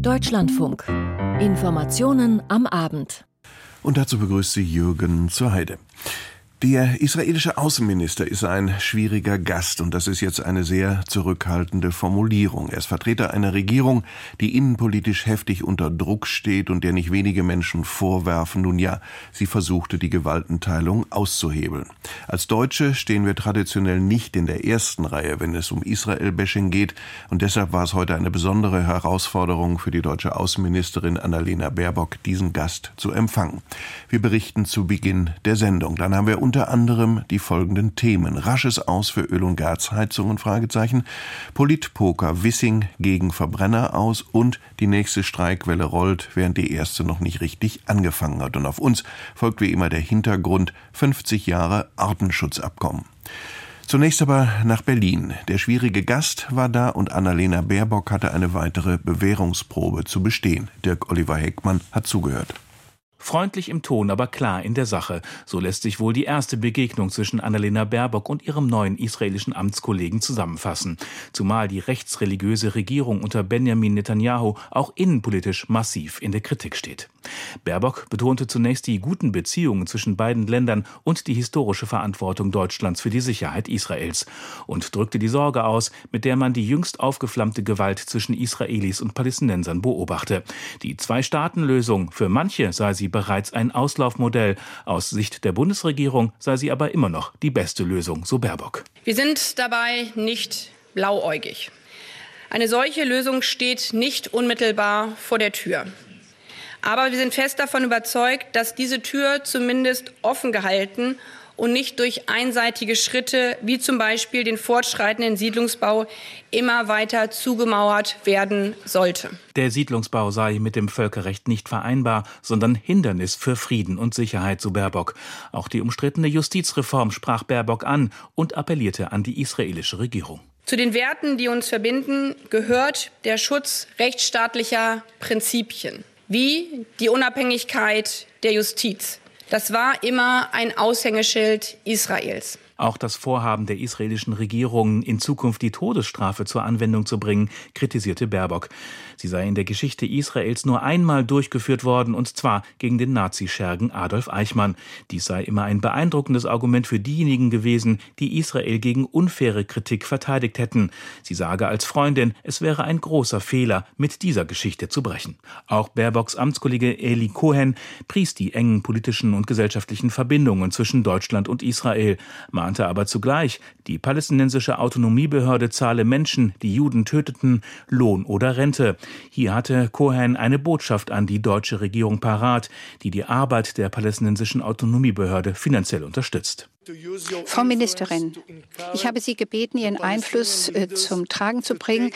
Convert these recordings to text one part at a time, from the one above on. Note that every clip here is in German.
Deutschlandfunk. Informationen am Abend. Und dazu begrüßt sie Jürgen zur Heide. Der israelische Außenminister ist ein schwieriger Gast und das ist jetzt eine sehr zurückhaltende Formulierung. Er ist Vertreter einer Regierung, die innenpolitisch heftig unter Druck steht und der nicht wenige Menschen vorwerfen, nun ja, sie versuchte die Gewaltenteilung auszuhebeln. Als Deutsche stehen wir traditionell nicht in der ersten Reihe, wenn es um Israel-Bashing geht und deshalb war es heute eine besondere Herausforderung für die deutsche Außenministerin Annalena Baerbock, diesen Gast zu empfangen. Wir berichten zu Beginn der Sendung. Dann haben wir unter anderem die folgenden Themen. Rasches Aus für Öl- und Gasheizungen, Fragezeichen. Politpoker Wissing gegen Verbrenner aus und die nächste Streikwelle rollt, während die erste noch nicht richtig angefangen hat. Und auf uns folgt wie immer der Hintergrund 50 Jahre Artenschutzabkommen. Zunächst aber nach Berlin. Der schwierige Gast war da und Annalena Baerbock hatte eine weitere Bewährungsprobe zu bestehen. Dirk Oliver Heckmann hat zugehört. Freundlich im Ton, aber klar in der Sache. So lässt sich wohl die erste Begegnung zwischen Annalena Baerbock und ihrem neuen israelischen Amtskollegen zusammenfassen. Zumal die rechtsreligiöse Regierung unter Benjamin Netanyahu auch innenpolitisch massiv in der Kritik steht. Baerbock betonte zunächst die guten Beziehungen zwischen beiden Ländern und die historische Verantwortung Deutschlands für die Sicherheit Israels und drückte die Sorge aus, mit der man die jüngst aufgeflammte Gewalt zwischen Israelis und Palästinensern beobachte. Die Zwei-Staaten-Lösung, für manche sei sie bereits ein Auslaufmodell. Aus Sicht der Bundesregierung sei sie aber immer noch die beste Lösung, so Baerbock. Wir sind dabei nicht blauäugig. Eine solche Lösung steht nicht unmittelbar vor der Tür. Aber wir sind fest davon überzeugt, dass diese Tür zumindest offen gehalten und nicht durch einseitige Schritte wie zum Beispiel den fortschreitenden Siedlungsbau immer weiter zugemauert werden sollte. Der Siedlungsbau sei mit dem Völkerrecht nicht vereinbar, sondern Hindernis für Frieden und Sicherheit, so Baerbock. Auch die umstrittene Justizreform sprach Baerbock an und appellierte an die israelische Regierung. Zu den Werten, die uns verbinden, gehört der Schutz rechtsstaatlicher Prinzipien, wie die Unabhängigkeit der Justiz. Das war immer ein Aushängeschild Israels. Auch das Vorhaben der israelischen Regierung, in Zukunft die Todesstrafe zur Anwendung zu bringen, kritisierte Baerbock. Sie sei in der Geschichte Israels nur einmal durchgeführt worden, und zwar gegen den Nazischergen Adolf Eichmann. Dies sei immer ein beeindruckendes Argument für diejenigen gewesen, die Israel gegen unfaire Kritik verteidigt hätten. Sie sage als Freundin, es wäre ein großer Fehler, mit dieser Geschichte zu brechen. Auch Baerbocks Amtskollege Eli Cohen pries die engen politischen und gesellschaftlichen Verbindungen zwischen Deutschland und Israel mahnte aber zugleich, die palästinensische Autonomiebehörde zahle Menschen, die Juden töteten, Lohn oder Rente. Hier hatte Cohen eine Botschaft an die deutsche Regierung parat, die die Arbeit der palästinensischen Autonomiebehörde finanziell unterstützt. Frau Ministerin, ich habe Sie gebeten, Ihren Einfluss äh, zum Tragen zu bringen,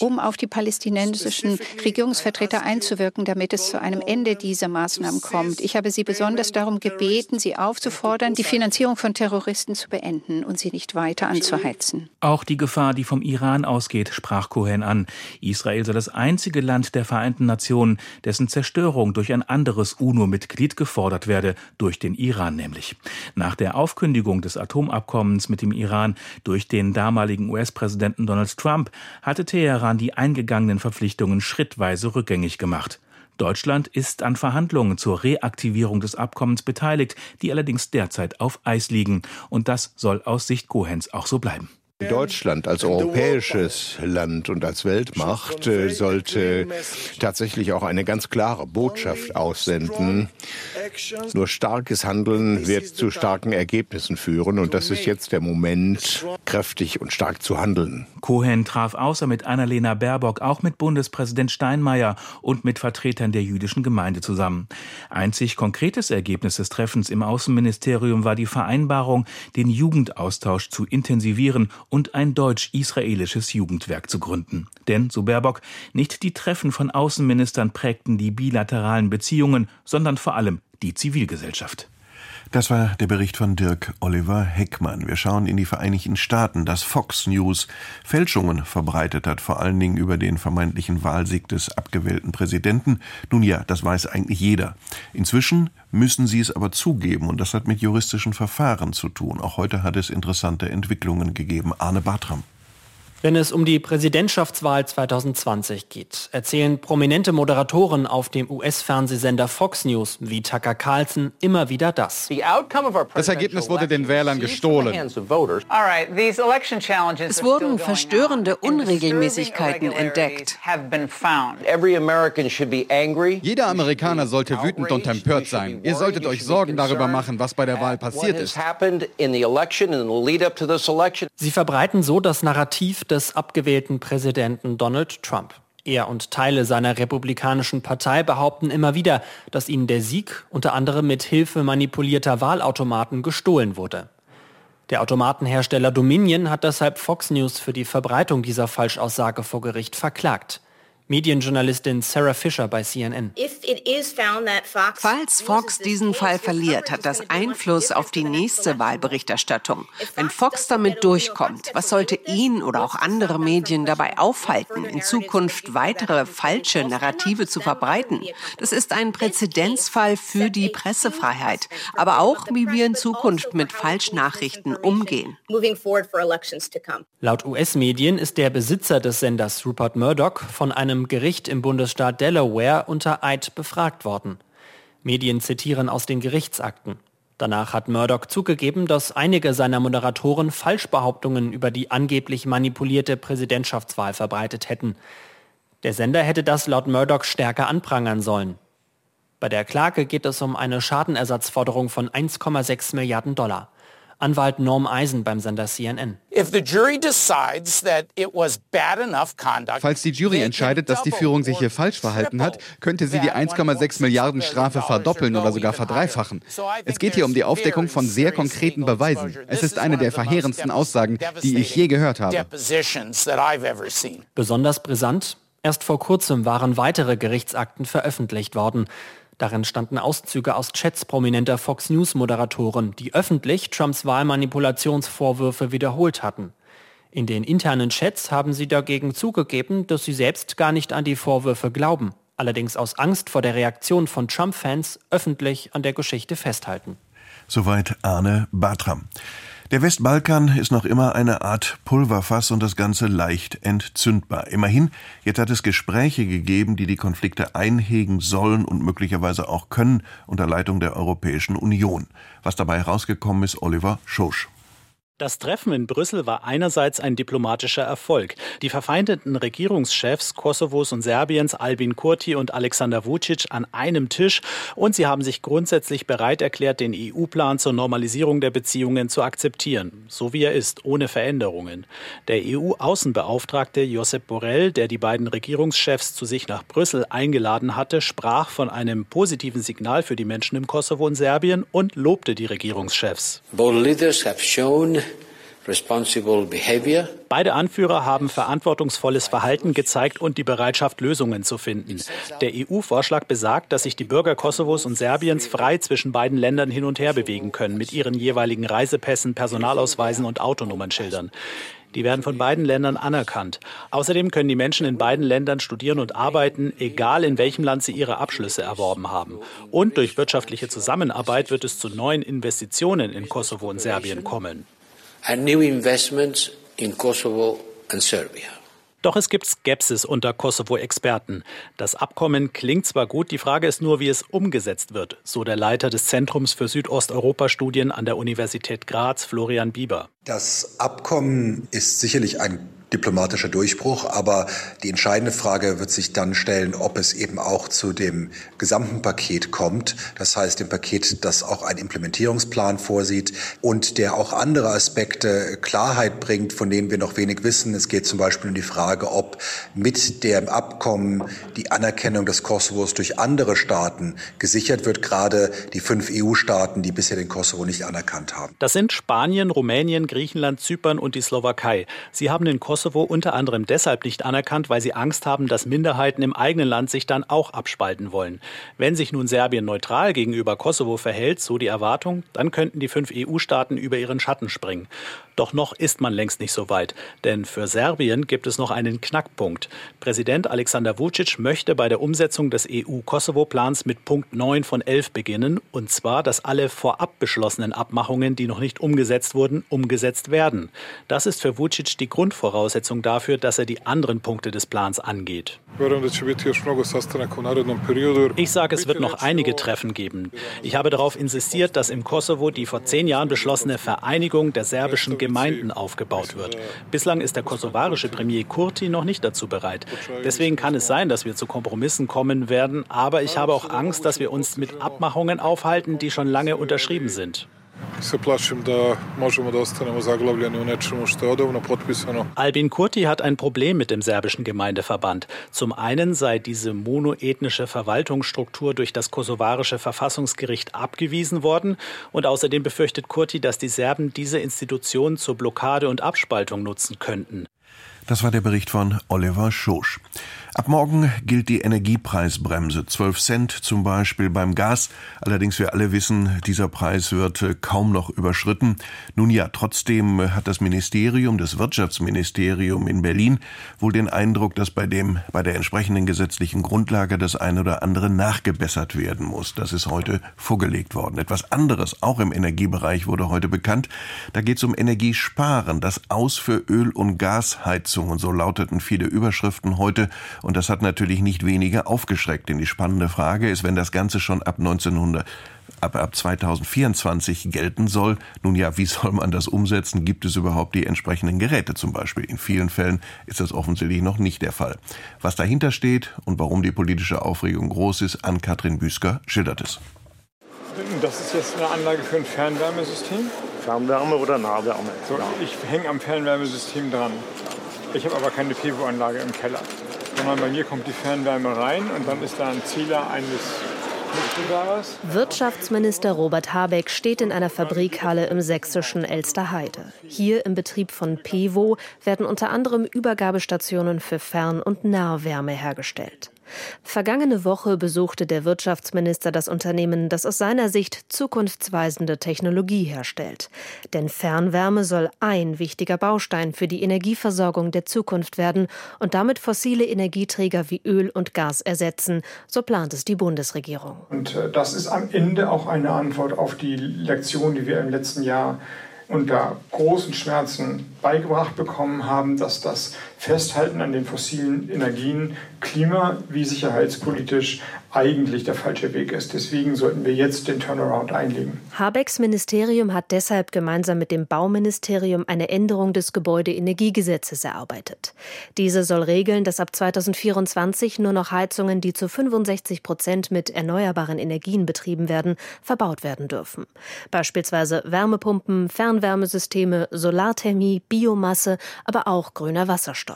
um auf die palästinensischen Regierungsvertreter einzuwirken, damit es zu einem Ende dieser Maßnahmen kommt. Ich habe Sie besonders darum gebeten, Sie aufzufordern, die Finanzierung von Terroristen zu beenden und sie nicht weiter anzuheizen. Auch die Gefahr, die vom Iran ausgeht, sprach Cohen an. Israel sei das einzige Land der Vereinten Nationen, dessen Zerstörung durch ein anderes UNO-Mitglied gefordert werde, durch den Iran nämlich. Nach der Aufkündigung Kündigung des Atomabkommens mit dem Iran durch den damaligen US-Präsidenten Donald Trump hatte Teheran die eingegangenen Verpflichtungen schrittweise rückgängig gemacht. Deutschland ist an Verhandlungen zur Reaktivierung des Abkommens beteiligt, die allerdings derzeit auf Eis liegen. Und das soll aus Sicht Kohens auch so bleiben. Deutschland als europäisches Land und als Weltmacht äh, sollte tatsächlich auch eine ganz klare Botschaft aussenden. Nur starkes Handeln wird zu starken Ergebnissen führen und das ist jetzt der Moment, kräftig und stark zu handeln. Cohen traf außer mit Annalena Baerbock auch mit Bundespräsident Steinmeier und mit Vertretern der jüdischen Gemeinde zusammen. Einzig konkretes Ergebnis des Treffens im Außenministerium war die Vereinbarung, den Jugendaustausch zu intensivieren und ein deutsch-israelisches Jugendwerk zu gründen. Denn, so Baerbock, nicht die Treffen von Außenministern prägten die bilateralen Beziehungen, sondern vor allem die Zivilgesellschaft. Das war der Bericht von Dirk Oliver Heckmann. Wir schauen in die Vereinigten Staaten, dass Fox News Fälschungen verbreitet hat, vor allen Dingen über den vermeintlichen Wahlsieg des abgewählten Präsidenten. Nun ja, das weiß eigentlich jeder. Inzwischen müssen sie es aber zugeben und das hat mit juristischen Verfahren zu tun. Auch heute hat es interessante Entwicklungen gegeben. Arne Bartram. Wenn es um die Präsidentschaftswahl 2020 geht, erzählen prominente Moderatoren auf dem US-Fernsehsender Fox News wie Tucker Carlson immer wieder das. Das Ergebnis wurde den Wählern gestohlen. Es wurden verstörende Unregelmäßigkeiten entdeckt. Jeder Amerikaner sollte wütend und empört sein. Ihr solltet euch Sorgen darüber machen, was bei der Wahl passiert ist. Sie verbreiten so das Narrativ, des abgewählten Präsidenten Donald Trump. Er und Teile seiner republikanischen Partei behaupten immer wieder, dass ihnen der Sieg unter anderem mit Hilfe manipulierter Wahlautomaten gestohlen wurde. Der Automatenhersteller Dominion hat deshalb Fox News für die Verbreitung dieser Falschaussage vor Gericht verklagt. Medienjournalistin Sarah Fisher bei CNN. Falls Fox diesen Fall verliert, hat das Einfluss auf die nächste Wahlberichterstattung. Wenn Fox damit durchkommt, was sollte ihn oder auch andere Medien dabei aufhalten, in Zukunft weitere falsche Narrative zu verbreiten? Das ist ein Präzedenzfall für die Pressefreiheit, aber auch, wie wir in Zukunft mit Falschnachrichten umgehen. Laut US-Medien ist der Besitzer des Senders Rupert Murdoch von einem einem Gericht im Bundesstaat Delaware unter Eid befragt worden. Medien zitieren aus den Gerichtsakten. Danach hat Murdoch zugegeben, dass einige seiner Moderatoren Falschbehauptungen über die angeblich manipulierte Präsidentschaftswahl verbreitet hätten. Der Sender hätte das laut Murdoch stärker anprangern sollen. Bei der Klage geht es um eine Schadenersatzforderung von 1,6 Milliarden Dollar. Anwalt Norm Eisen beim Sender CNN. Falls die Jury entscheidet, dass die Führung sich hier falsch verhalten hat, könnte sie die 1,6 Milliarden Strafe verdoppeln oder sogar verdreifachen. Es geht hier um die Aufdeckung von sehr konkreten Beweisen. Es ist eine der verheerendsten Aussagen, die ich je gehört habe. Besonders brisant, erst vor kurzem waren weitere Gerichtsakten veröffentlicht worden. Darin standen Auszüge aus Chats prominenter Fox News-Moderatoren, die öffentlich Trumps Wahlmanipulationsvorwürfe wiederholt hatten. In den internen Chats haben sie dagegen zugegeben, dass sie selbst gar nicht an die Vorwürfe glauben, allerdings aus Angst vor der Reaktion von Trump-Fans öffentlich an der Geschichte festhalten. Soweit Arne Bartram. Der Westbalkan ist noch immer eine Art Pulverfass und das Ganze leicht entzündbar. Immerhin, jetzt hat es Gespräche gegeben, die die Konflikte einhegen sollen und möglicherweise auch können unter Leitung der Europäischen Union. Was dabei herausgekommen ist, Oliver Schosch. Das Treffen in Brüssel war einerseits ein diplomatischer Erfolg. Die verfeindeten Regierungschefs Kosovos und Serbiens, Albin Kurti und Alexander Vucic, an einem Tisch und sie haben sich grundsätzlich bereit erklärt, den EU-Plan zur Normalisierung der Beziehungen zu akzeptieren, so wie er ist, ohne Veränderungen. Der EU-Außenbeauftragte Josep Borrell, der die beiden Regierungschefs zu sich nach Brüssel eingeladen hatte, sprach von einem positiven Signal für die Menschen im Kosovo und Serbien und lobte die Regierungschefs. Both leaders have shown Beide Anführer haben verantwortungsvolles Verhalten gezeigt und die Bereitschaft, Lösungen zu finden. Der EU-Vorschlag besagt, dass sich die Bürger Kosovos und Serbiens frei zwischen beiden Ländern hin und her bewegen können, mit ihren jeweiligen Reisepässen, Personalausweisen und Autonummernschildern. Die werden von beiden Ländern anerkannt. Außerdem können die Menschen in beiden Ländern studieren und arbeiten, egal in welchem Land sie ihre Abschlüsse erworben haben. Und durch wirtschaftliche Zusammenarbeit wird es zu neuen Investitionen in Kosovo und Serbien kommen and new investments in Kosovo and Serbia. Doch es gibt Skepsis unter Kosovo-Experten. Das Abkommen klingt zwar gut, die Frage ist nur, wie es umgesetzt wird, so der Leiter des Zentrums für Südosteuropa-Studien an der Universität Graz, Florian Bieber. Das Abkommen ist sicherlich ein diplomatischer Durchbruch. Aber die entscheidende Frage wird sich dann stellen, ob es eben auch zu dem gesamten Paket kommt. Das heißt, dem Paket, das auch einen Implementierungsplan vorsieht und der auch andere Aspekte Klarheit bringt, von denen wir noch wenig wissen. Es geht zum Beispiel um die Frage, ob mit dem Abkommen die Anerkennung des Kosovos durch andere Staaten gesichert wird, gerade die fünf EU-Staaten, die bisher den Kosovo nicht anerkannt haben. Das sind Spanien, Rumänien, Griechenland, Zypern und die Slowakei. Sie haben den Kosovo Kosovo unter anderem deshalb nicht anerkannt, weil sie Angst haben, dass Minderheiten im eigenen Land sich dann auch abspalten wollen. Wenn sich nun Serbien neutral gegenüber Kosovo verhält, so die Erwartung, dann könnten die fünf EU-Staaten über ihren Schatten springen. Doch noch ist man längst nicht so weit, denn für Serbien gibt es noch einen Knackpunkt. Präsident Alexander Vucic möchte bei der Umsetzung des EU-Kosovo-Plans mit Punkt 9 von 11 beginnen, und zwar, dass alle vorab beschlossenen Abmachungen, die noch nicht umgesetzt wurden, umgesetzt werden. Das ist für Vucic die Grundvoraussetzung Voraussetzung dafür, dass er die anderen Punkte des Plans angeht. Ich sage, es wird noch einige Treffen geben. Ich habe darauf insistiert, dass im Kosovo die vor zehn Jahren beschlossene Vereinigung der serbischen Gemeinden aufgebaut wird. Bislang ist der kosovarische Premier Kurti noch nicht dazu bereit. Deswegen kann es sein, dass wir zu Kompromissen kommen werden, aber ich habe auch Angst, dass wir uns mit Abmachungen aufhalten, die schon lange unterschrieben sind. Albin Kurti hat ein Problem mit dem serbischen Gemeindeverband. Zum einen sei diese monoethnische Verwaltungsstruktur durch das kosovarische Verfassungsgericht abgewiesen worden und außerdem befürchtet Kurti, dass die Serben diese Institution zur Blockade und Abspaltung nutzen könnten. Das war der Bericht von Oliver Schosch. Ab morgen gilt die Energiepreisbremse. 12 Cent zum Beispiel beim Gas. Allerdings wir alle wissen, dieser Preis wird äh, kaum noch überschritten. Nun ja, trotzdem hat das Ministerium, das Wirtschaftsministerium in Berlin wohl den Eindruck, dass bei dem, bei der entsprechenden gesetzlichen Grundlage das eine oder andere nachgebessert werden muss. Das ist heute vorgelegt worden. Etwas anderes, auch im Energiebereich, wurde heute bekannt. Da geht es um Energiesparen, das Aus für Öl- und Gasheizungen. So lauteten viele Überschriften heute. Und das hat natürlich nicht wenige aufgeschreckt. Denn die spannende Frage ist, wenn das Ganze schon ab 1900 ab, ab 2024 gelten soll. Nun ja, wie soll man das umsetzen? Gibt es überhaupt die entsprechenden Geräte zum Beispiel? In vielen Fällen ist das offensichtlich noch nicht der Fall. Was dahinter steht und warum die politische Aufregung groß ist, an Katrin Büsker schildert es. Das ist jetzt eine Anlage für ein Fernwärmesystem? Fernwärme oder Nahwärme? So, ich hänge am Fernwärmesystem dran. Ich habe aber keine PV-Anlage im Keller sondern bei mir kommt die Fernwärme rein und dann ist da ein Zähler eines Wirtschaftsminister Robert Habeck steht in einer Fabrikhalle im sächsischen Elsterheide. Hier im Betrieb von Pevo werden unter anderem Übergabestationen für Fern- und Nahwärme hergestellt. Vergangene Woche besuchte der Wirtschaftsminister das Unternehmen, das aus seiner Sicht zukunftsweisende Technologie herstellt. Denn Fernwärme soll ein wichtiger Baustein für die Energieversorgung der Zukunft werden und damit fossile Energieträger wie Öl und Gas ersetzen, so plant es die Bundesregierung. Und äh, das ist am Ende auch eine Antwort auf die Lektion, die wir im letzten Jahr unter großen Schmerzen beigebracht bekommen haben, dass das Festhalten an den fossilen Energien klima- wie sicherheitspolitisch eigentlich der falsche Weg ist. Deswegen sollten wir jetzt den Turnaround einlegen. Habecks Ministerium hat deshalb gemeinsam mit dem Bauministerium eine Änderung des Gebäudeenergiegesetzes erarbeitet. Diese soll regeln, dass ab 2024 nur noch Heizungen, die zu 65 Prozent mit erneuerbaren Energien betrieben werden, verbaut werden dürfen. Beispielsweise Wärmepumpen, Fernwärmesysteme, Solarthermie, Biomasse, aber auch grüner Wasserstoff.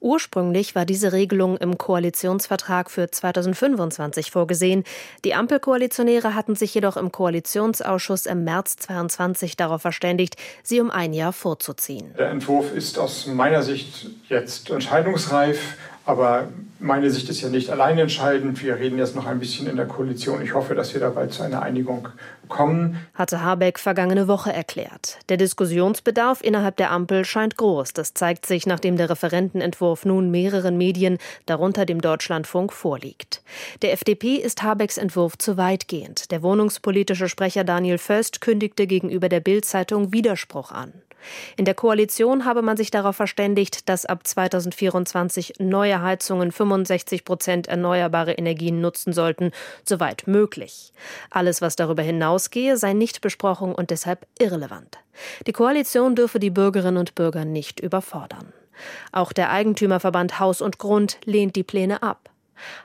Ursprünglich war diese Regelung im Koalitionsvertrag für 2025 vorgesehen. Die Ampelkoalitionäre hatten sich jedoch im Koalitionsausschuss im März 2022 darauf verständigt, sie um ein Jahr vorzuziehen. Der Entwurf ist aus meiner Sicht jetzt entscheidungsreif. Aber meine Sicht ist ja nicht allein entscheidend. Wir reden jetzt noch ein bisschen in der Koalition. Ich hoffe, dass wir dabei zu einer Einigung kommen. Hatte Habeck vergangene Woche erklärt. Der Diskussionsbedarf innerhalb der Ampel scheint groß. Das zeigt sich, nachdem der Referentenentwurf nun mehreren Medien, darunter dem Deutschlandfunk, vorliegt. Der FDP ist Habecks Entwurf zu weitgehend. Der wohnungspolitische Sprecher Daniel Föst kündigte gegenüber der Bild-Zeitung Widerspruch an. In der Koalition habe man sich darauf verständigt, dass ab 2024 neue Heizungen 65 Prozent erneuerbare Energien nutzen sollten, soweit möglich. Alles, was darüber hinausgehe, sei nicht besprochen und deshalb irrelevant. Die Koalition dürfe die Bürgerinnen und Bürger nicht überfordern. Auch der Eigentümerverband Haus und Grund lehnt die Pläne ab.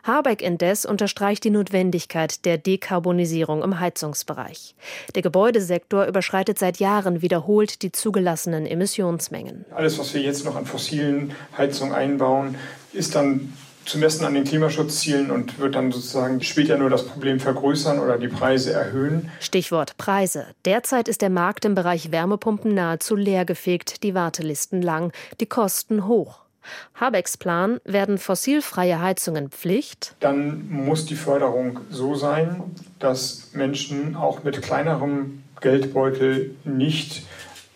Habeck indes unterstreicht die Notwendigkeit der Dekarbonisierung im Heizungsbereich. Der Gebäudesektor überschreitet seit Jahren wiederholt die zugelassenen Emissionsmengen. Alles, was wir jetzt noch an fossilen Heizungen einbauen, ist dann zu messen an den Klimaschutzzielen und wird dann sozusagen später nur das Problem vergrößern oder die Preise erhöhen. Stichwort Preise. Derzeit ist der Markt im Bereich Wärmepumpen nahezu leergefegt, die Wartelisten lang, die Kosten hoch. Habecks Plan werden fossilfreie Heizungen Pflicht. Dann muss die Förderung so sein, dass Menschen auch mit kleinerem Geldbeutel nicht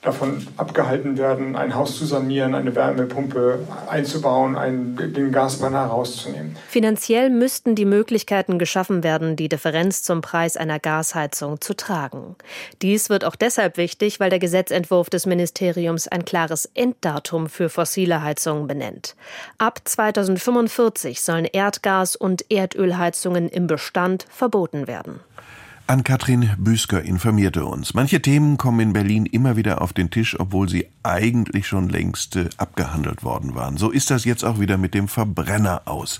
davon abgehalten werden, ein Haus zu sanieren, eine Wärmepumpe einzubauen, einen, den Gasbrenner rauszunehmen. Finanziell müssten die Möglichkeiten geschaffen werden, die Differenz zum Preis einer Gasheizung zu tragen. Dies wird auch deshalb wichtig, weil der Gesetzentwurf des Ministeriums ein klares Enddatum für fossile Heizungen benennt. Ab 2045 sollen Erdgas- und Erdölheizungen im Bestand verboten werden. Ann-Kathrin Büsker informierte uns. Manche Themen kommen in Berlin immer wieder auf den Tisch, obwohl sie eigentlich schon längst äh, abgehandelt worden waren. So ist das jetzt auch wieder mit dem Verbrenner aus.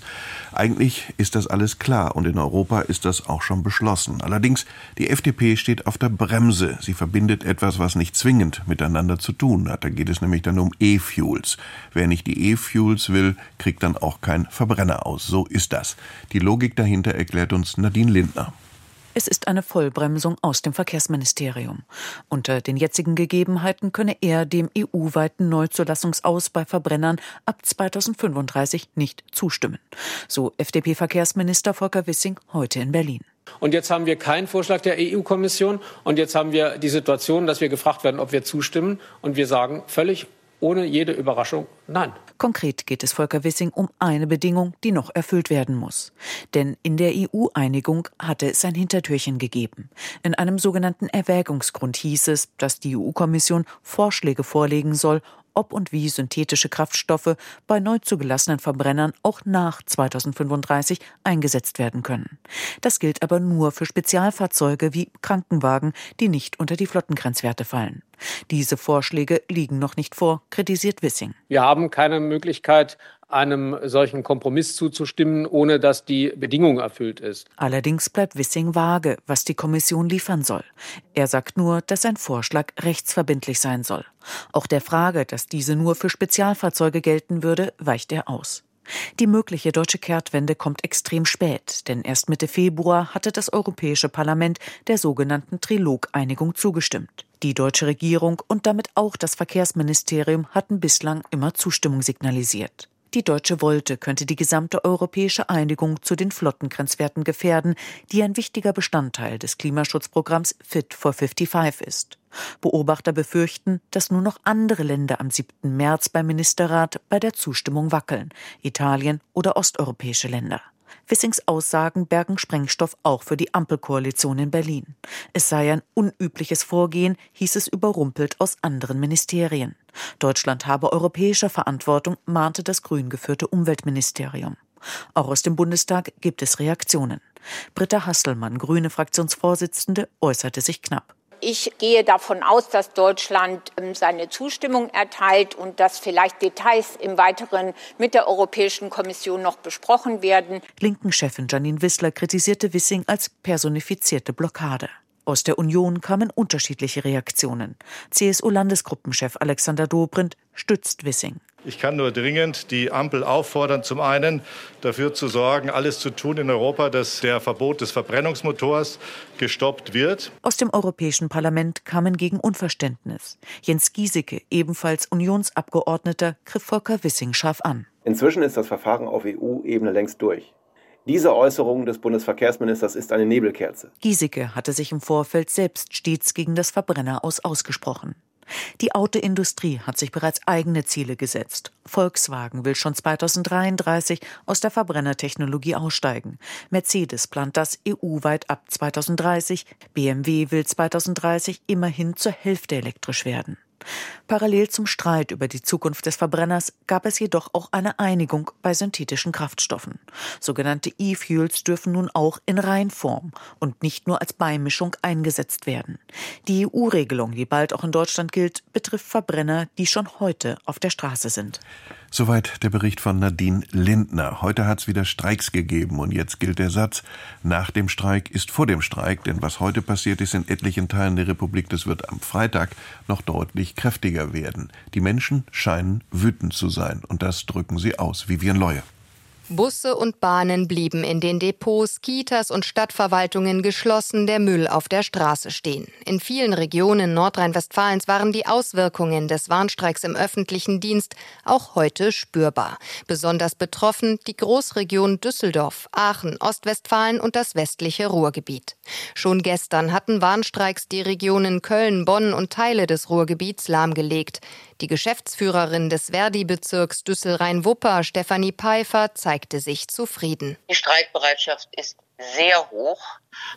Eigentlich ist das alles klar und in Europa ist das auch schon beschlossen. Allerdings, die FDP steht auf der Bremse. Sie verbindet etwas, was nicht zwingend miteinander zu tun hat. Da geht es nämlich dann um E-Fuels. Wer nicht die E-Fuels will, kriegt dann auch kein Verbrenner aus. So ist das. Die Logik dahinter erklärt uns Nadine Lindner. Es ist eine Vollbremsung aus dem Verkehrsministerium. Unter den jetzigen Gegebenheiten könne er dem EU-weiten Neuzulassungsaus bei Verbrennern ab 2035 nicht zustimmen. So FDP-Verkehrsminister Volker Wissing heute in Berlin. Und jetzt haben wir keinen Vorschlag der EU-Kommission. Und jetzt haben wir die Situation, dass wir gefragt werden, ob wir zustimmen. Und wir sagen völlig ohne jede Überraschung nein. Konkret geht es Volker Wissing um eine Bedingung, die noch erfüllt werden muss. Denn in der EU-Einigung hatte es ein Hintertürchen gegeben. In einem sogenannten Erwägungsgrund hieß es, dass die EU-Kommission Vorschläge vorlegen soll, ob und wie synthetische Kraftstoffe bei neu zugelassenen Verbrennern auch nach 2035 eingesetzt werden können. Das gilt aber nur für Spezialfahrzeuge wie Krankenwagen, die nicht unter die Flottengrenzwerte fallen. Diese Vorschläge liegen noch nicht vor, kritisiert Wissing. Wir haben keine Möglichkeit, einem solchen Kompromiss zuzustimmen, ohne dass die Bedingung erfüllt ist. Allerdings bleibt Wissing vage, was die Kommission liefern soll. Er sagt nur, dass sein Vorschlag rechtsverbindlich sein soll. Auch der Frage, dass diese nur für Spezialfahrzeuge gelten würde, weicht er aus. Die mögliche deutsche Kehrtwende kommt extrem spät, denn erst Mitte Februar hatte das Europäische Parlament der sogenannten Trilog-Einigung zugestimmt. Die deutsche Regierung und damit auch das Verkehrsministerium hatten bislang immer Zustimmung signalisiert. Die deutsche Wolte könnte die gesamte europäische Einigung zu den Flottengrenzwerten gefährden, die ein wichtiger Bestandteil des Klimaschutzprogramms Fit for 55 ist. Beobachter befürchten, dass nur noch andere Länder am 7. März beim Ministerrat bei der Zustimmung wackeln, Italien oder osteuropäische Länder. Wissings Aussagen bergen Sprengstoff auch für die Ampelkoalition in Berlin. Es sei ein unübliches Vorgehen, hieß es überrumpelt aus anderen Ministerien. Deutschland habe europäische Verantwortung, mahnte das grün geführte Umweltministerium. Auch aus dem Bundestag gibt es Reaktionen. Britta Hasselmann, grüne Fraktionsvorsitzende, äußerte sich knapp. Ich gehe davon aus, dass Deutschland ähm, seine Zustimmung erteilt und dass vielleicht Details im Weiteren mit der Europäischen Kommission noch besprochen werden. Linken-Chefin Janine Wissler kritisierte Wissing als personifizierte Blockade. Aus der Union kamen unterschiedliche Reaktionen. CSU-Landesgruppenchef Alexander Dobrindt stützt Wissing. Ich kann nur dringend die Ampel auffordern, zum einen dafür zu sorgen, alles zu tun in Europa, dass der Verbot des Verbrennungsmotors gestoppt wird. Aus dem Europäischen Parlament kamen gegen Unverständnis. Jens Giesecke, ebenfalls Unionsabgeordneter, griff Volker Wissing scharf an. Inzwischen ist das Verfahren auf EU-Ebene längst durch. Diese Äußerung des Bundesverkehrsministers ist eine Nebelkerze. Giesecke hatte sich im Vorfeld selbst stets gegen das Verbrenner aus ausgesprochen. Die Autoindustrie hat sich bereits eigene Ziele gesetzt. Volkswagen will schon 2033 aus der Verbrennertechnologie aussteigen. Mercedes plant das EU-weit ab 2030. BMW will 2030 immerhin zur Hälfte elektrisch werden. Parallel zum Streit über die Zukunft des Verbrenners gab es jedoch auch eine Einigung bei synthetischen Kraftstoffen. Sogenannte E-Fuels dürfen nun auch in Reinform und nicht nur als Beimischung eingesetzt werden. Die EU-Regelung, die bald auch in Deutschland gilt, betrifft Verbrenner, die schon heute auf der Straße sind. Soweit der Bericht von Nadine Lindner. Heute hat es wieder Streiks gegeben und jetzt gilt der Satz, nach dem Streik ist vor dem Streik, denn was heute passiert ist in etlichen Teilen der Republik, das wird am Freitag noch deutlich kräftiger werden. Die Menschen scheinen wütend zu sein und das drücken sie aus. Vivian Leue. Busse und Bahnen blieben in den Depots, Kitas und Stadtverwaltungen geschlossen, der Müll auf der Straße stehen. In vielen Regionen Nordrhein-Westfalens waren die Auswirkungen des Warnstreiks im öffentlichen Dienst auch heute spürbar. Besonders betroffen die Großregion Düsseldorf, Aachen, Ostwestfalen und das westliche Ruhrgebiet. Schon gestern hatten Warnstreiks die Regionen Köln, Bonn und Teile des Ruhrgebiets lahmgelegt. Die Geschäftsführerin des Verdi-Bezirks Düssel-Rhein-Wupper, Stefanie Pfeiffer, zeigte sich zufrieden. Die Streikbereitschaft ist sehr hoch.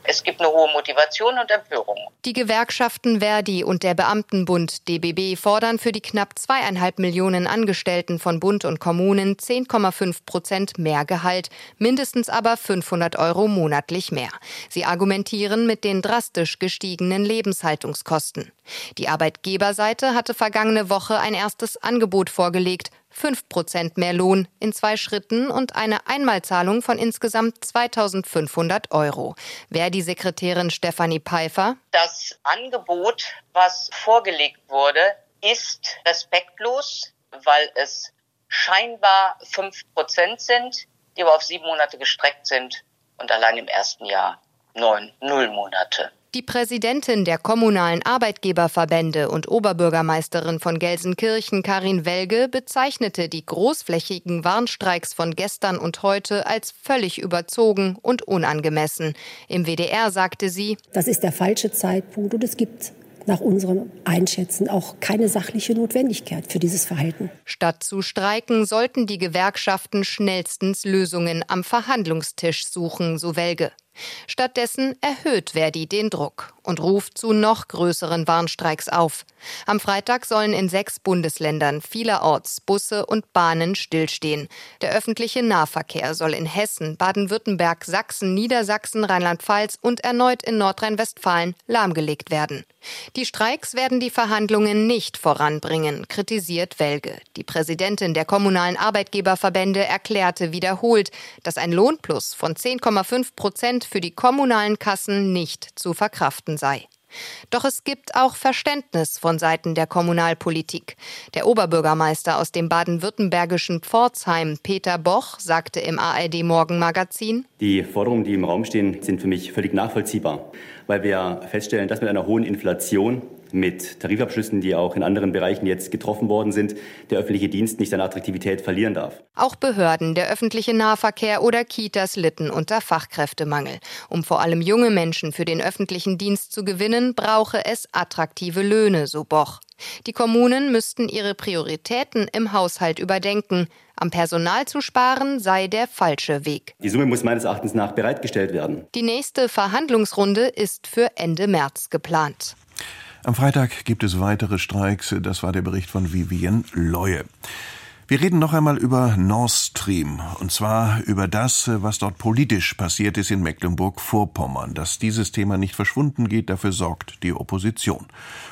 Es gibt eine hohe Motivation und Empörung. Die Gewerkschaften Verdi und der Beamtenbund DBB fordern für die knapp zweieinhalb Millionen Angestellten von Bund und Kommunen 10,5 Prozent mehr Gehalt, mindestens aber 500 Euro monatlich mehr. Sie argumentieren mit den drastisch gestiegenen Lebenshaltungskosten. Die Arbeitgeberseite hatte vergangene Woche ein erstes Angebot vorgelegt, 5 Prozent mehr Lohn in zwei Schritten und eine Einmalzahlung von insgesamt 2500 Euro. Verdi-Sekretärin Stefanie Pfeiffer. Das Angebot, was vorgelegt wurde, ist respektlos, weil es scheinbar 5 Prozent sind, die aber auf sieben Monate gestreckt sind und allein im ersten Jahr neun Nullmonate. Die Präsidentin der kommunalen Arbeitgeberverbände und Oberbürgermeisterin von Gelsenkirchen, Karin Welge, bezeichnete die großflächigen Warnstreiks von gestern und heute als völlig überzogen und unangemessen. Im WDR sagte sie, das ist der falsche Zeitpunkt und es gibt nach unserem Einschätzen auch keine sachliche Notwendigkeit für dieses Verhalten. Statt zu streiken, sollten die Gewerkschaften schnellstens Lösungen am Verhandlungstisch suchen, so Welge. Stattdessen erhöht Verdi den Druck und ruft zu noch größeren Warnstreiks auf. Am Freitag sollen in sechs Bundesländern vielerorts Busse und Bahnen stillstehen. Der öffentliche Nahverkehr soll in Hessen, Baden-Württemberg, Sachsen, Niedersachsen, Rheinland-Pfalz und erneut in Nordrhein-Westfalen lahmgelegt werden. Die Streiks werden die Verhandlungen nicht voranbringen, kritisiert Welge. Die Präsidentin der kommunalen Arbeitgeberverbände erklärte wiederholt, dass ein Lohnplus von 10,5 Prozent für die kommunalen Kassen nicht zu verkraften sei. Doch es gibt auch Verständnis von Seiten der Kommunalpolitik. Der Oberbürgermeister aus dem baden-württembergischen Pforzheim, Peter Boch, sagte im ARD Morgenmagazin: Die Forderungen, die im Raum stehen, sind für mich völlig nachvollziehbar, weil wir feststellen, dass mit einer hohen Inflation mit Tarifabschlüssen, die auch in anderen Bereichen jetzt getroffen worden sind, der öffentliche Dienst nicht an Attraktivität verlieren darf. Auch Behörden, der öffentliche Nahverkehr oder Kitas litten unter Fachkräftemangel. Um vor allem junge Menschen für den öffentlichen Dienst zu gewinnen, brauche es attraktive Löhne, so Boch. Die Kommunen müssten ihre Prioritäten im Haushalt überdenken. Am Personal zu sparen sei der falsche Weg. Die Summe muss meines Erachtens nach bereitgestellt werden. Die nächste Verhandlungsrunde ist für Ende März geplant. Am Freitag gibt es weitere Streiks. Das war der Bericht von Vivien Leue. Wir reden noch einmal über Nord Stream. Und zwar über das, was dort politisch passiert ist in Mecklenburg-Vorpommern. Dass dieses Thema nicht verschwunden geht, dafür sorgt die Opposition.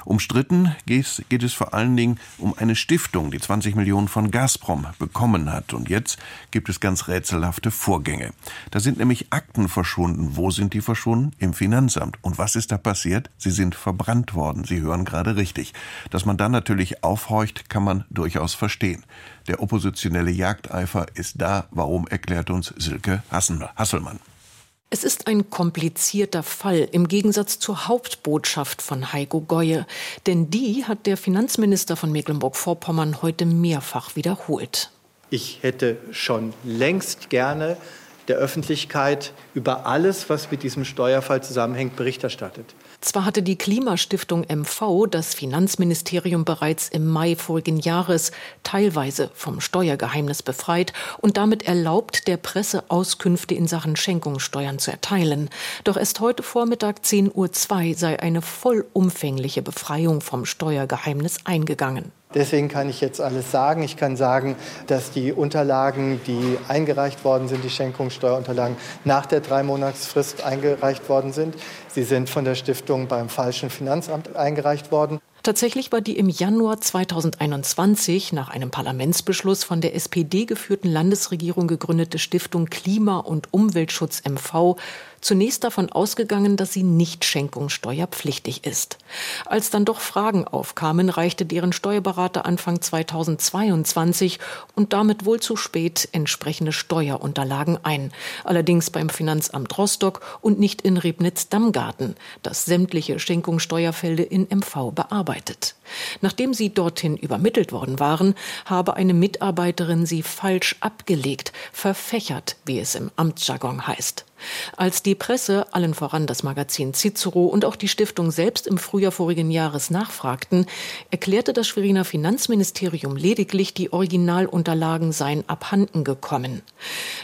Umstritten geht es vor allen Dingen um eine Stiftung, die 20 Millionen von Gazprom bekommen hat. Und jetzt gibt es ganz rätselhafte Vorgänge. Da sind nämlich Akten verschwunden. Wo sind die verschwunden? Im Finanzamt. Und was ist da passiert? Sie sind verbrannt worden. Sie hören gerade richtig. Dass man dann natürlich aufhorcht, kann man durchaus verstehen. Der oppositionelle Jagdeifer ist da. Warum erklärt uns Silke Hasselmann? Es ist ein komplizierter Fall im Gegensatz zur Hauptbotschaft von Heiko Goye. Denn die hat der Finanzminister von Mecklenburg-Vorpommern heute mehrfach wiederholt. Ich hätte schon längst gerne der Öffentlichkeit über alles, was mit diesem Steuerfall zusammenhängt, Bericht erstattet. Zwar hatte die Klimastiftung MV das Finanzministerium bereits im Mai vorigen Jahres teilweise vom Steuergeheimnis befreit und damit erlaubt, der Presse Auskünfte in Sachen Schenkungssteuern zu erteilen. Doch erst heute Vormittag 10.02 Uhr sei eine vollumfängliche Befreiung vom Steuergeheimnis eingegangen. Deswegen kann ich jetzt alles sagen. Ich kann sagen, dass die Unterlagen, die eingereicht worden sind, die Schenkungssteuerunterlagen, nach der Dreimonatsfrist eingereicht worden sind. Sie sind von der Stiftung beim falschen Finanzamt eingereicht worden. Tatsächlich war die im Januar 2021 nach einem Parlamentsbeschluss von der SPD geführten Landesregierung gegründete Stiftung Klima- und Umweltschutz MV zunächst davon ausgegangen, dass sie nicht schenkungssteuerpflichtig ist. Als dann doch Fragen aufkamen, reichte deren Steuerberater Anfang 2022 und damit wohl zu spät entsprechende Steuerunterlagen ein. Allerdings beim Finanzamt Rostock und nicht in Rebnitz-Dammgarten, das sämtliche Schenkungssteuerfälle in MV bearbeitet. Nachdem sie dorthin übermittelt worden waren, habe eine Mitarbeiterin sie falsch abgelegt, verfächert, wie es im Amtsjargon heißt. Als die Presse, allen voran das Magazin Cicero und auch die Stiftung selbst im Frühjahr vorigen Jahres nachfragten, erklärte das Schweriner Finanzministerium lediglich, die Originalunterlagen seien abhanden gekommen.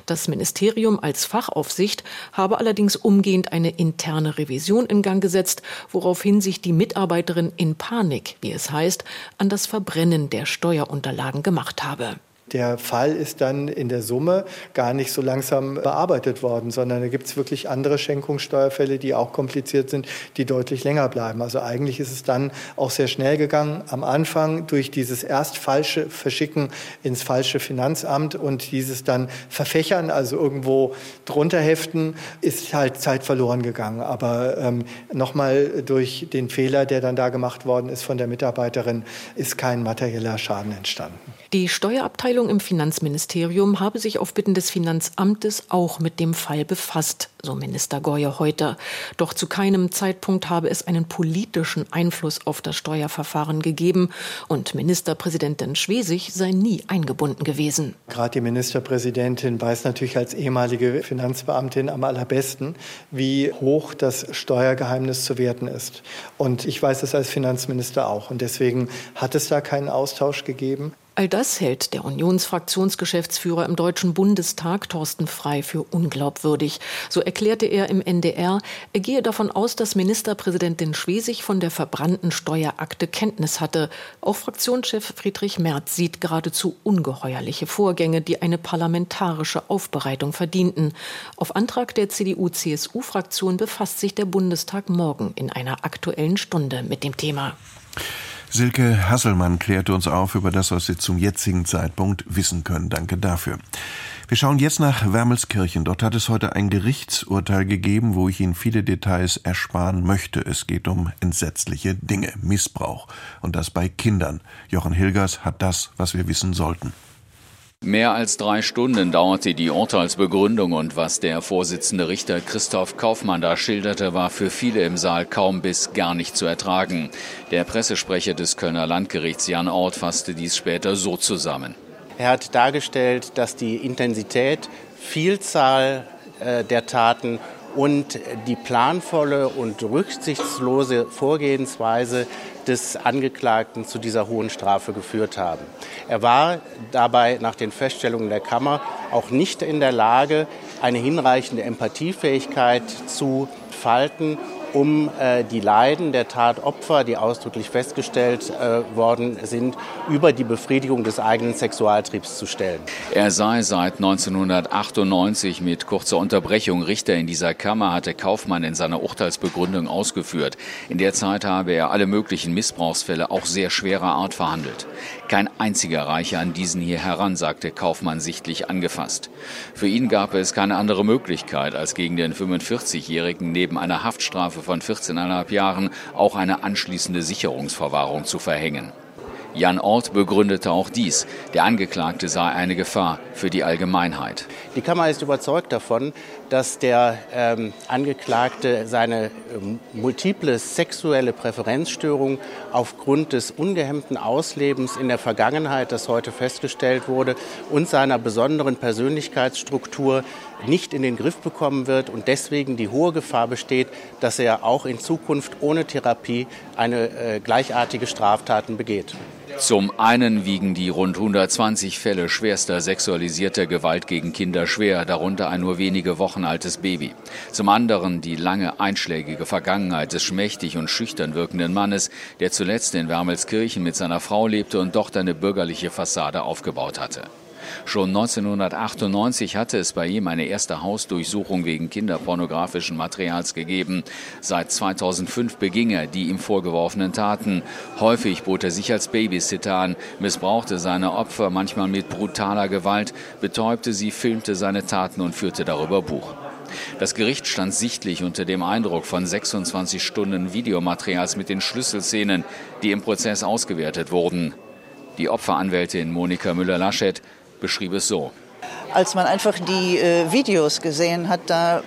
Das Ministerium als Fachaufsicht habe allerdings umgehend eine interne Revision in Gang gesetzt, woraufhin sich die Mitarbeiterin in Panik, wie es heißt, an das Verbrennen der Steuerunterlagen gemacht habe. Der Fall ist dann in der Summe gar nicht so langsam bearbeitet worden, sondern da gibt es wirklich andere Schenkungssteuerfälle, die auch kompliziert sind, die deutlich länger bleiben. Also eigentlich ist es dann auch sehr schnell gegangen. Am Anfang durch dieses erst falsche Verschicken ins falsche Finanzamt und dieses dann Verfächern, also irgendwo drunter heften, ist halt Zeit verloren gegangen. Aber ähm, nochmal durch den Fehler, der dann da gemacht worden ist von der Mitarbeiterin, ist kein materieller Schaden entstanden. Die Steuerabteilung im Finanzministerium habe sich auf Bitten des Finanzamtes auch mit dem Fall befasst, so Minister Goye heute. Doch zu keinem Zeitpunkt habe es einen politischen Einfluss auf das Steuerverfahren gegeben und Ministerpräsidentin Schwesig sei nie eingebunden gewesen. Gerade die Ministerpräsidentin weiß natürlich als ehemalige Finanzbeamtin am allerbesten, wie hoch das Steuergeheimnis zu werten ist. Und ich weiß es als Finanzminister auch. Und deswegen hat es da keinen Austausch gegeben. All das hält der Unionsfraktionsgeschäftsführer im Deutschen Bundestag Thorsten Frei für unglaubwürdig. So erklärte er im NDR, er gehe davon aus, dass Ministerpräsidentin Schwesig von der verbrannten Steuerakte Kenntnis hatte. Auch Fraktionschef Friedrich Merz sieht geradezu ungeheuerliche Vorgänge, die eine parlamentarische Aufbereitung verdienten. Auf Antrag der CDU-CSU-Fraktion befasst sich der Bundestag morgen in einer aktuellen Stunde mit dem Thema. Silke Hasselmann klärte uns auf über das, was Sie zum jetzigen Zeitpunkt wissen können. Danke dafür. Wir schauen jetzt nach Wermelskirchen. Dort hat es heute ein Gerichtsurteil gegeben, wo ich Ihnen viele Details ersparen möchte. Es geht um entsetzliche Dinge, Missbrauch. Und das bei Kindern. Jochen Hilgers hat das, was wir wissen sollten. Mehr als drei Stunden dauerte die Urteilsbegründung und was der Vorsitzende Richter Christoph Kaufmann da schilderte, war für viele im Saal kaum bis gar nicht zu ertragen. Der Pressesprecher des Kölner Landgerichts Jan Ort fasste dies später so zusammen. Er hat dargestellt, dass die Intensität, Vielzahl äh, der Taten und die planvolle und rücksichtslose Vorgehensweise des Angeklagten zu dieser hohen Strafe geführt haben. Er war dabei nach den Feststellungen der Kammer auch nicht in der Lage, eine hinreichende Empathiefähigkeit zu falten um äh, die Leiden der Tatopfer, die ausdrücklich festgestellt äh, worden sind, über die Befriedigung des eigenen Sexualtriebs zu stellen. Er sei seit 1998 mit kurzer Unterbrechung Richter in dieser Kammer, hatte Kaufmann in seiner Urteilsbegründung ausgeführt. In der Zeit habe er alle möglichen Missbrauchsfälle auch sehr schwerer Art verhandelt. Kein einziger reiche an diesen hier heran, sagte Kaufmann sichtlich angefasst. Für ihn gab es keine andere Möglichkeit, als gegen den 45-Jährigen neben einer Haftstrafe von 14,5 Jahren auch eine anschließende Sicherungsverwahrung zu verhängen. Jan Ort begründete auch dies. Der Angeklagte sei eine Gefahr für die Allgemeinheit. Die Kammer ist überzeugt davon, dass der ähm, Angeklagte seine ähm, multiple sexuelle Präferenzstörung aufgrund des ungehemmten Auslebens in der Vergangenheit, das heute festgestellt wurde, und seiner besonderen Persönlichkeitsstruktur nicht in den Griff bekommen wird und deswegen die hohe Gefahr besteht, dass er auch in Zukunft ohne Therapie eine äh, gleichartige Straftaten begeht. Zum einen wiegen die rund 120 Fälle schwerster sexualisierter Gewalt gegen Kinder schwer, darunter ein nur wenige Wochen altes Baby. Zum anderen die lange einschlägige Vergangenheit des schmächtig und schüchtern wirkenden Mannes, der zuletzt in Wermelskirchen mit seiner Frau lebte und dort eine bürgerliche Fassade aufgebaut hatte. Schon 1998 hatte es bei ihm eine erste Hausdurchsuchung wegen kinderpornografischen Materials gegeben. Seit 2005 beging er die ihm vorgeworfenen Taten. Häufig bot er sich als Babysitter an, missbrauchte seine Opfer manchmal mit brutaler Gewalt, betäubte sie, filmte seine Taten und führte darüber Buch. Das Gericht stand sichtlich unter dem Eindruck von 26 Stunden Videomaterials mit den Schlüsselszenen, die im Prozess ausgewertet wurden. Die Opferanwältin Monika Müller-Laschet beschrieb es so. Als man einfach die äh, Videos gesehen hat, da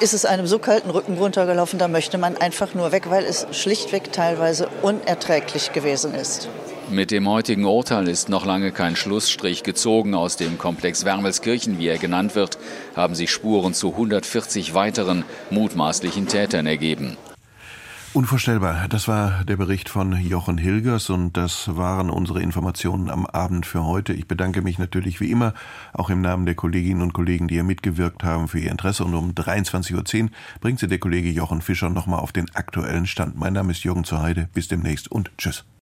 ist es einem so kalten Rücken runtergelaufen, da möchte man einfach nur weg, weil es schlichtweg teilweise unerträglich gewesen ist. Mit dem heutigen Urteil ist noch lange kein Schlussstrich gezogen. Aus dem Komplex Wermelskirchen, wie er genannt wird, haben sich Spuren zu 140 weiteren mutmaßlichen Tätern ergeben. Unvorstellbar. Das war der Bericht von Jochen Hilgers und das waren unsere Informationen am Abend für heute. Ich bedanke mich natürlich wie immer auch im Namen der Kolleginnen und Kollegen, die hier mitgewirkt haben, für ihr Interesse. Und um 23.10 Uhr bringt sie der Kollege Jochen Fischer nochmal auf den aktuellen Stand. Mein Name ist Jürgen Zuheide. Bis demnächst und tschüss.